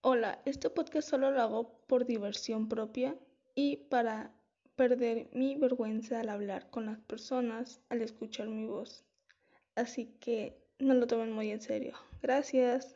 Hola, este podcast solo lo hago por diversión propia y para perder mi vergüenza al hablar con las personas, al escuchar mi voz. Así que no lo tomen muy en serio. Gracias.